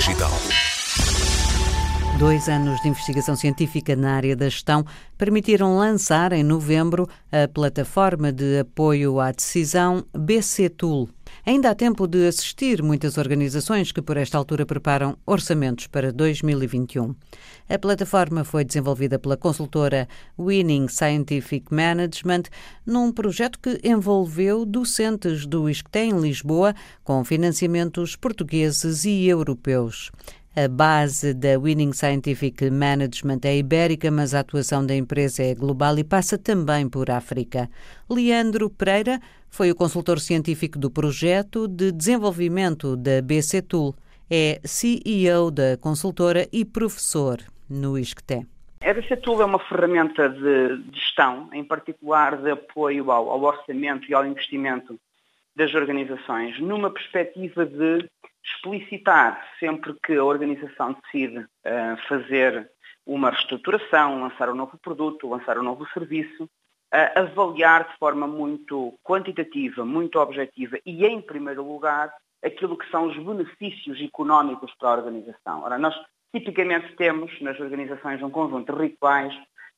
Digital. Dois anos de investigação científica na área da gestão permitiram lançar em novembro a plataforma de apoio à decisão BC Tool. Ainda há tempo de assistir muitas organizações que, por esta altura, preparam orçamentos para 2021. A plataforma foi desenvolvida pela consultora Winning Scientific Management num projeto que envolveu docentes do ISCTE em Lisboa com financiamentos portugueses e europeus. A base da Winning Scientific Management é ibérica, mas a atuação da empresa é global e passa também por África. Leandro Pereira foi o consultor científico do projeto de desenvolvimento da BC Tool. É CEO da consultora e professor no ISCTE. A BC Tool é uma ferramenta de gestão, em particular de apoio ao, ao orçamento e ao investimento das organizações, numa perspectiva de explicitar sempre que a organização decide uh, fazer uma reestruturação, lançar um novo produto, lançar um novo serviço, uh, avaliar de forma muito quantitativa, muito objetiva e, em primeiro lugar, aquilo que são os benefícios económicos para a organização. Ora, nós tipicamente temos nas organizações um conjunto de rituais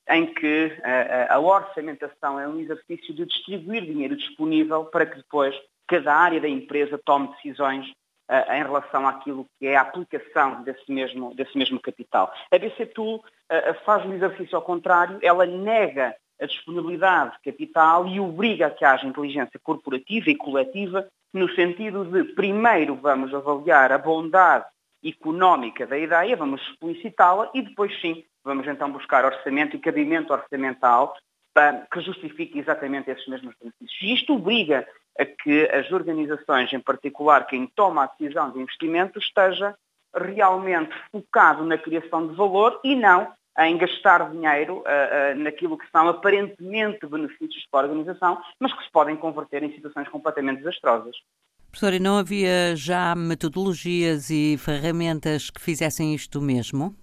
em que uh, a orçamentação é um exercício de distribuir dinheiro disponível para que depois cada área da empresa tome decisões uh, em relação àquilo que é a aplicação desse mesmo, desse mesmo capital. A BC Tool uh, faz um exercício ao contrário, ela nega a disponibilidade de capital e obriga a que haja inteligência corporativa e coletiva no sentido de, primeiro, vamos avaliar a bondade económica da ideia, vamos explicitá-la e depois sim vamos então buscar orçamento e cabimento orçamental para, que justifique exatamente esses mesmos benefícios. E isto obriga a que as organizações, em particular quem toma a decisão de investimento, esteja realmente focado na criação de valor e não em gastar dinheiro uh, uh, naquilo que são aparentemente benefícios para a organização, mas que se podem converter em situações completamente desastrosas. Professora, não havia já metodologias e ferramentas que fizessem isto mesmo?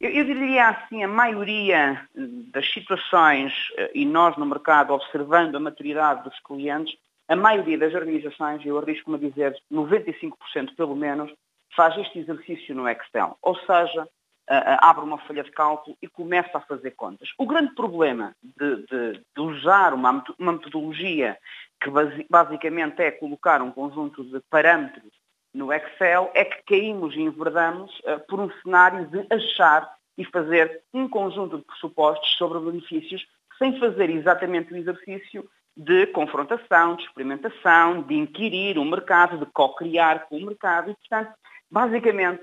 Eu, eu diria assim, a maioria das situações, uh, e nós no mercado, observando a maturidade dos clientes, a maioria das organizações, eu arrisco-me a dizer 95% pelo menos, faz este exercício no Excel. Ou seja, abre uma folha de cálculo e começa a fazer contas. O grande problema de, de, de usar uma, uma, metodologia que base, basicamente é colocar um conjunto de parâmetros no Excel é que caímos e enverdamos uh, por um cenário de achar e fazer um conjunto de pressupostos sobre benefícios sem fazer exatamente o exercício de confrontação, de experimentação, de inquirir o mercado, de co-criar com o mercado e, portanto, basicamente,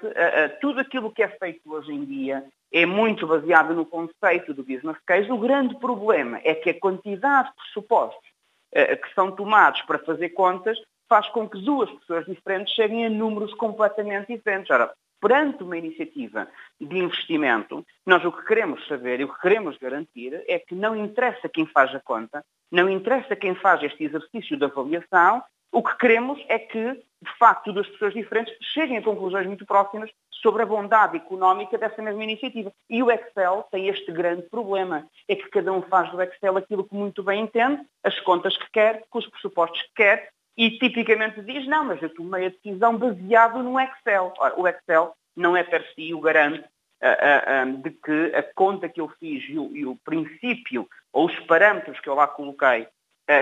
tudo aquilo que é feito hoje em dia é muito baseado no conceito do business case. O grande problema é que a quantidade de pressupostos que são tomados para fazer contas faz com que duas pessoas diferentes cheguem a números completamente diferentes. Ora, perante uma iniciativa de investimento, nós o que queremos saber e o que queremos garantir é que não interessa quem faz a conta, não interessa quem faz este exercício de avaliação, o que queremos é que, de facto, duas pessoas diferentes cheguem a conclusões muito próximas sobre a bondade económica dessa mesma iniciativa. E o Excel tem este grande problema, é que cada um faz do Excel aquilo que muito bem entende, as contas que quer, com os pressupostos que quer, e tipicamente diz, não, mas eu tomei a decisão baseado no Excel. Ora, o Excel não é per si o garante uh, uh, de que a conta que eu fiz e o, e o, princípio ou os parâmetros que eu lá coloquei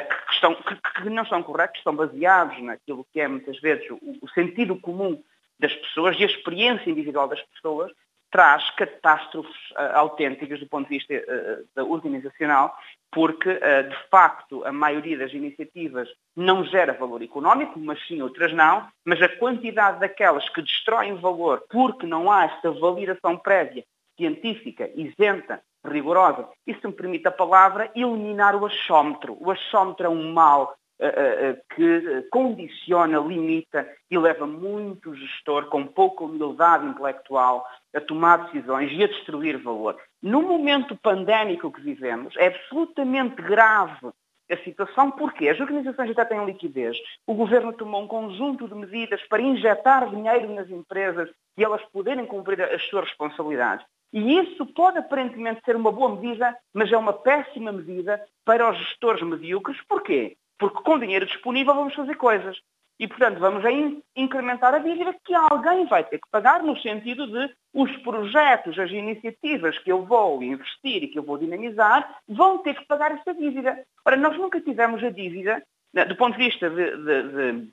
que, estão, que, que, não são corretos, estão baseados naquilo que é muitas vezes o, o sentido comum das pessoas e a experiência individual das pessoas, traz catástrofes uh, autênticas do ponto de vista uh, organizacional, porque, uh, de facto, a maioria das iniciativas não gera valor económico, mas sim outras não, mas a quantidade daquelas que destroem valor porque não há esta validação prévia, científica, isenta, rigorosa, e se me permite a palavra, eliminar o achómetro. O achómetro é um mal que condiciona, limita e leva muito gestor com pouca humildade intelectual a tomar decisões e a destruir valor. No momento pandémico que vivemos, é absolutamente grave a situação, porque as organizações até têm liquidez. O governo tomou um conjunto de medidas para injetar dinheiro nas empresas e elas poderem cumprir as suas responsabilidades. E isso pode aparentemente ser uma boa medida, mas é uma péssima medida para os gestores medíocres. Porquê? Porque com dinheiro disponível vamos fazer coisas. e, portanto, vamos a incrementar a dívida que alguém vai ter que pagar no sentido de os projetos, as iniciativas que eu vou investir e que eu vou dinamizar vão ter que pagar essa dívida. Ora, nós nunca tivemos a dívida, né, do ponto de vista de, de, de,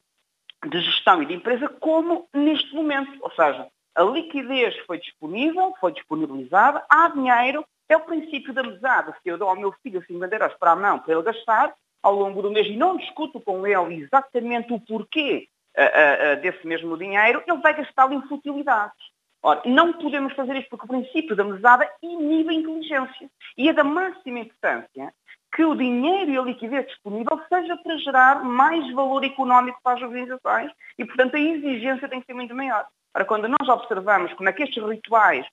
de gestão e de empresa, como neste momento. Ou seja, a liquidez foi disponível, foi disponibilizada, há dinheiro, é o princípio da mesada. Se eu dou ao meu filho 50 euros para a mão para ele gastar, ao longo do mês e não discuto com ele exatamente o porquê uh, uh, desse mesmo dinheiro, ele vai gastá-lo em futilidades. Ora, não podemos fazer isto porque o princípio da mesada inibe a inteligência. E é da máxima importância que o dinheiro e a liquidez disponível seja para gerar mais valor económico para as organizações e, portanto, a exigência tem que ser muito maior. Ora, quando nós observamos como é que estes rituais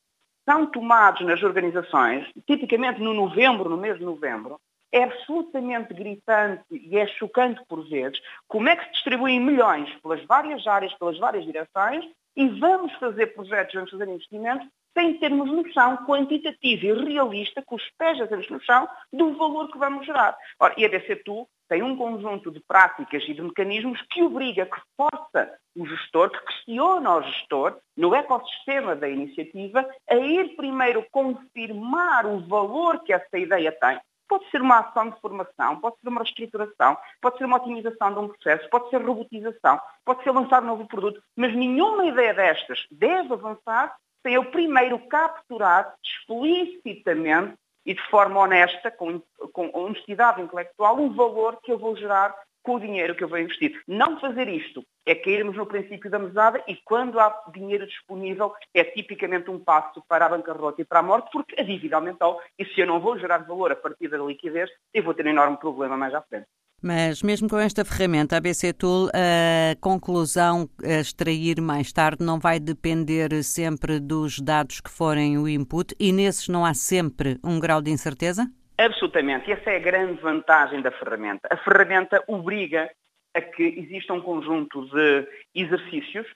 são tomados nas organizações, tipicamente no novembro, no mês de novembro, é absolutamente gritante e é chocante por vezes como é que se distribuem milhões pelas várias áreas, pelas várias direções e vamos fazer projetos, vamos fazer investimentos sem termos noção quantitativa e realista, com os pés a termos noção do valor que vamos gerar. Ora, e a BCTU tem um conjunto de práticas e de mecanismos que obriga, que força o gestor, que questiona o gestor, no ecossistema da iniciativa, a ir primeiro confirmar o valor que essa ideia tem, Pode ser uma ação de formação, pode ser uma reestruturação, pode ser uma otimização de um processo, pode ser robotização, pode ser lançar um novo produto, mas nenhuma ideia destas deve avançar sem eu primeiro capturar explicitamente e de forma honesta, com, com honestidade intelectual, um valor que eu vou gerar com o dinheiro que eu vou investir. Não fazer isto é cairmos no princípio da mesada e quando há dinheiro disponível é tipicamente um passo para a bancarrota e para a morte porque a dívida aumentou e se eu não vou gerar valor a partir da liquidez, eu vou ter um enorme problema mais à frente. Mas mesmo com esta ferramenta, a BC Tool, a conclusão a extrair mais tarde não vai depender sempre dos dados que forem o input e nesses não há sempre um grau de incerteza? Absolutamente. Essa é a grande vantagem da ferramenta. A ferramenta obriga a que exista um conjunto de exercícios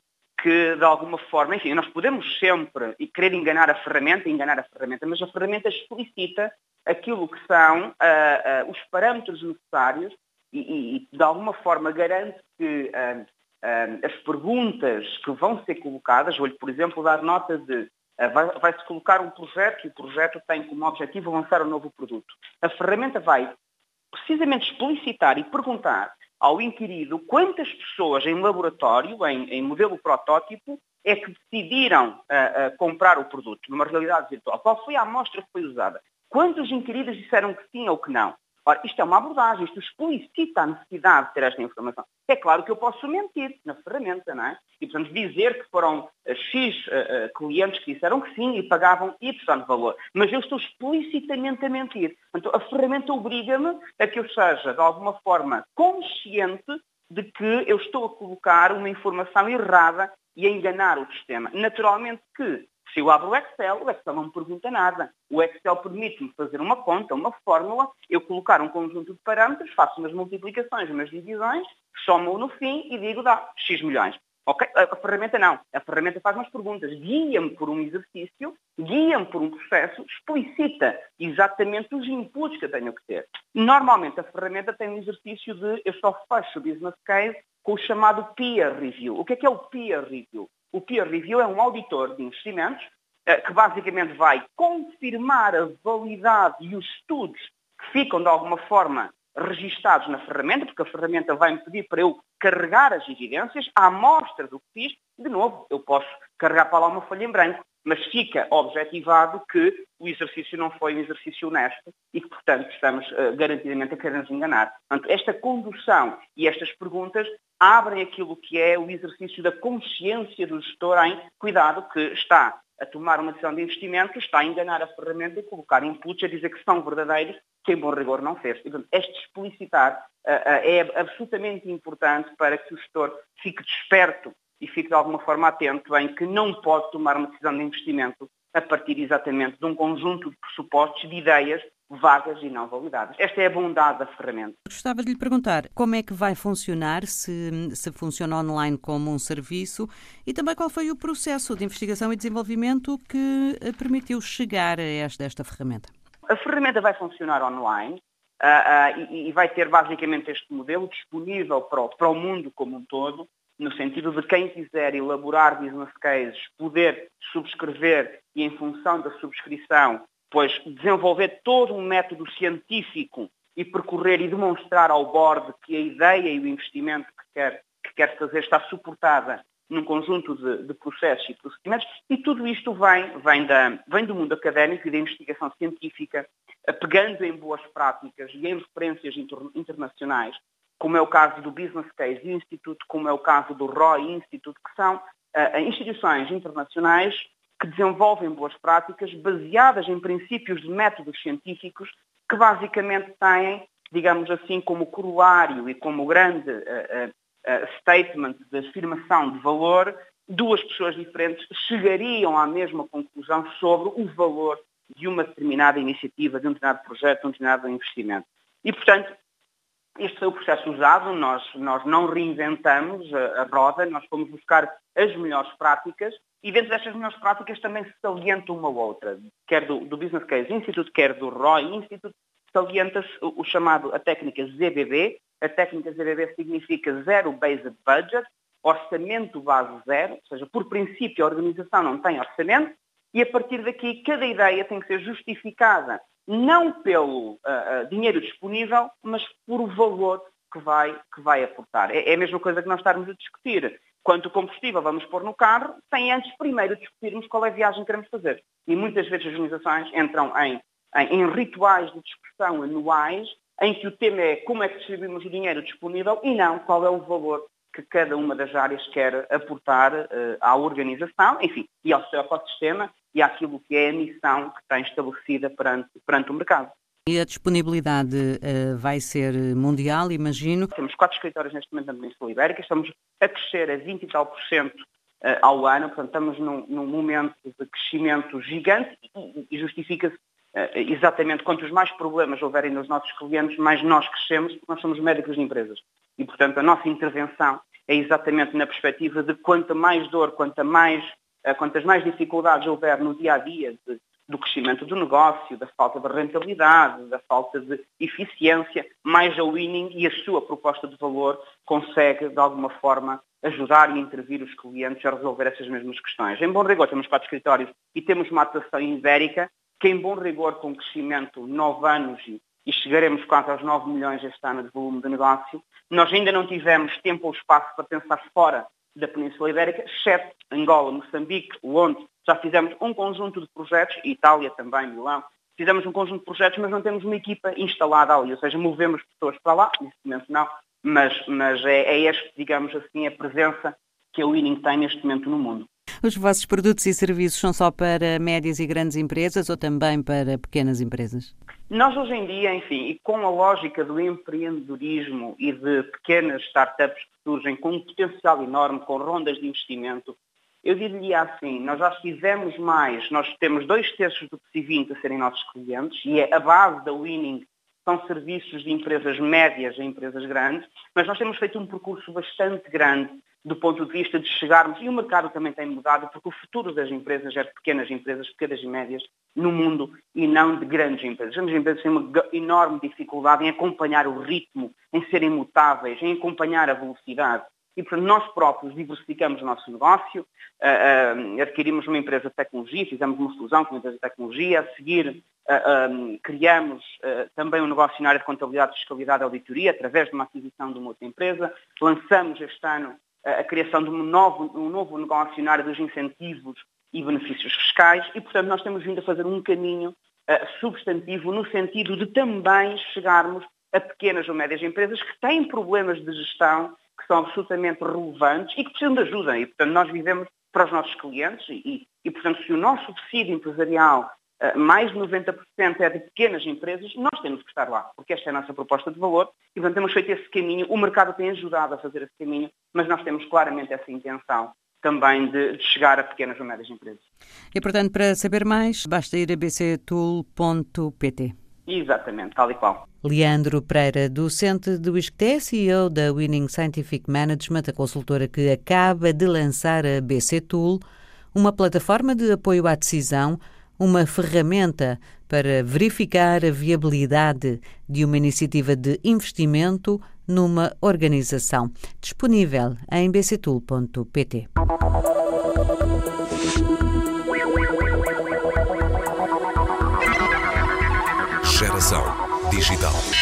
que, de alguma forma, enfim, nós podemos sempre e querer enganar a ferramenta, enganar a ferramenta, mas a ferramenta explicita aquilo que são uh, uh, os parâmetros necessários e, e, de alguma forma, garante que uh, as perguntas que vão ser colocadas, vou-lhe, por exemplo, dar nota de eh, vai-se vai colocar um projeto e o projeto tem como objetivo lançar um novo produto. A ferramenta vai precisamente explicitar e perguntar ao inquirido quantas pessoas em laboratório, em, em modelo protótipo, é que decidiram comprar o produto numa realidade virtual. Qual foi a amostra que foi usada? Quantos inquiridos disseram que sim ou que não? Ora, isto é uma abordagem, isto explicita a necessidade de ter esta informação. É claro que eu posso mentir na ferramenta, não é? E, portanto, dizer que foram eh, X uh, uh, clientes que disseram que sim e pagavam Y valor. Mas eu estou explicitamente a mentir. Portanto, a ferramenta obriga-me a que eu seja, de alguma forma, consciente de que eu estou a colocar uma informação errada e a enganar o sistema. Naturalmente que se eu abro o Excel, o Excel não me pergunta nada. O Excel permite-me fazer uma conta, uma fórmula, eu colocar um conjunto de parâmetros, faço umas multiplicações, umas divisões, somo no fim e digo dá X milhões. Okay? A ferramenta não. A ferramenta faz umas perguntas, guia-me por um exercício, guia-me por um processo, explicita exatamente os inputs que eu tenho que ter. Normalmente a ferramenta tem um exercício de eu só fecho o business case com o chamado peer review. O que é que é o peer review? O peer review é um auditor de investimentos eh, que basicamente vai confirmar a validade e os estudos que ficam de alguma forma registados na ferramenta, porque a ferramenta vai me pedir para eu carregar as evidências, à amostra do que fiz, de novo, eu posso carregar para lá uma folha em branco, mas fica objetivado que o exercício não foi um exercício honesto e que, portanto, estamos uh, garantidamente a querer nos enganar. Portanto, esta condução e estas perguntas abrem aquilo que é o exercício da consciência do gestor em cuidado que está a tomar uma decisão de investimento, está a enganar a ferramenta e colocar inputs a dizer que são verdadeiros, que em bom rigor não fez. Portanto, este explicitar uh, uh, é absolutamente importante para que o gestor fique desperto e fique de alguma forma atento em que não pode tomar uma decisão de investimento a partir exatamente de um conjunto de pressupostos, de ideias vagas e não validadas. Esta é a bondade da ferramenta. Gostava de lhe perguntar como é que vai funcionar, se, se funciona online como um serviço e também qual foi o processo de investigação e desenvolvimento que eh, permitiu chegar a esta, esta ferramenta. A ferramenta vai funcionar online uh, uh, e, e, vai ter basicamente este modelo disponível para o, para o mundo como um todo, no sentido de quem quiser elaborar business cases, poder subscrever e em função da subscrição, pois desenvolver todo um método científico e percorrer e demonstrar ao board que a ideia e o investimento que quer, que quer fazer está suportada num conjunto de, de, processos e procedimentos, e tudo isto vem, vem, da, vem do mundo académico e da investigação científica, pegando em boas práticas e em referências inter, internacionais, como é o caso do Business Case Institute, como é o caso do ROI Institute, que são uh, instituições internacionais que desenvolvem boas práticas baseadas em princípios de métodos científicos que basicamente têm, digamos assim, como coroário e como grande uh, uh, statement de afirmação de valor, duas pessoas diferentes chegariam à mesma conclusão sobre o valor de uma determinada iniciativa, de um determinado projeto, de um determinado investimento. E, portanto, este foi o processo usado, nós, nós não reinventamos a, a, roda, nós fomos buscar as melhores práticas e dentro destas melhores práticas também se salienta uma ou outra, quer do, do Business Case Institute, quer do ROI Institute, salienta-se o, o, chamado, a técnica ZBB, a técnica ZBB significa Zero Based Budget, orçamento base zero, ou seja, por princípio a organização não tem orçamento e a partir daqui cada ideia tem que ser justificada não pelo uh, dinheiro disponível, mas por o valor que vai, que vai aportar. É, é, a mesma coisa que nós estarmos a discutir. Quanto combustível vamos pôr no carro, sem antes primeiro discutirmos qual é a viagem que queremos fazer. E muitas vezes as organizações entram em, em, em rituais de discussão anuais em que o tema é como é que distribuímos o dinheiro disponível e não qual é o valor que cada uma das áreas quer aportar uh, à organização, enfim, e ao seu ecossistema e àquilo que é a missão que tem estabelecida perante, perante o mercado. E a disponibilidade uh, vai ser mundial, imagino? Temos quatro escritórios neste momento na Península Ibérica, estamos a crescer a 20 e tal por cento uh, ao ano, portanto estamos num, num, momento de crescimento gigante e, e justifica-se uh, exatamente quantos mais problemas houverem nos nossos clientes, mais nós crescemos, porque nós somos médicos de empresas. E, portanto, a nossa intervenção é exatamente na perspectiva de quanta mais dor, quanta mais eh, quantas mais dificuldades houver no dia a dia de, do crescimento do negócio, da falta de rentabilidade, da falta de eficiência, mais a Winning e a sua proposta de valor consegue, de alguma forma, ajudar e intervir os clientes a resolver essas mesmas questões. Em bom rigor, temos quatro escritórios e temos uma atuação ibérica que, em bom rigor, com crescimento nove anos e, e chegaremos quase aos 9 milhões este ano de volume de negócio, nós ainda não tivemos tempo ou espaço para pensar fora da Península Ibérica, exceto Angola, Moçambique, onde já fizemos um conjunto de projetos, Itália também, Milão, fizemos um conjunto de projetos, mas não temos uma equipa instalada ali, ou seja, movemos pessoas para lá, neste momento não, mas, mas é, é este, digamos assim, a presença que a Winning tem neste momento no mundo. Os vossos produtos e serviços são só para médias e grandes empresas ou também para pequenas empresas? Nós hoje em dia, enfim, e com a lógica do empreendedorismo e de pequenas startups que surgem com um potencial enorme, com rondas de investimento, eu diria assim, nós já fizemos mais, nós temos dois terços do PSI 20 a serem nossos clientes e é a base da Winning são serviços de empresas médias a empresas grandes, mas nós temos feito um percurso bastante grande do ponto de vista de chegarmos, e o mercado também tem mudado, porque o futuro das empresas é de pequenas empresas, pequenas e médias, no mundo, e não de grandes empresas. As grandes empresas têm uma enorme dificuldade em acompanhar o ritmo, em serem mutáveis, em acompanhar a velocidade. E, portanto, nós próprios diversificamos o nosso negócio, uh, uh, adquirimos uma empresa de tecnologia, fizemos uma fusão com uma empresa de tecnologia, a seguir uh, criamos também um negócio na área de contabilidade, fiscalidade e auditoria, através de uma aquisição de uma outra empresa, lançamos este ano a criação de um novo, um novo negócio na área dos incentivos e benefícios fiscais. E, portanto, nós temos vindo a fazer um caminho substantivo no sentido de também chegarmos a pequenas ou médias empresas que têm problemas de gestão são absolutamente relevantes e que precisam de ajuda. E, portanto, nós vivemos para os nossos clientes e, e portanto, se o nosso subsídio empresarial eh, mais de 90% é de pequenas empresas, nós temos que estar lá, porque esta é a nossa proposta de valor e, portanto, temos feito esse caminho. O mercado tem ajudado a fazer esse caminho, mas nós temos claramente essa intenção também de, de chegar a pequenas ou médias empresas. E, portanto, para saber mais, basta ir a bctool.pt. Exatamente, tal e qual. Leandro Pereira, docente do ISCTE, CEO da Winning Scientific Management, a consultora que acaba de lançar a BC Tool, uma plataforma de apoio à decisão uma ferramenta para verificar a viabilidade de uma iniciativa de investimento numa organização. Disponível em bctool.pt. digital.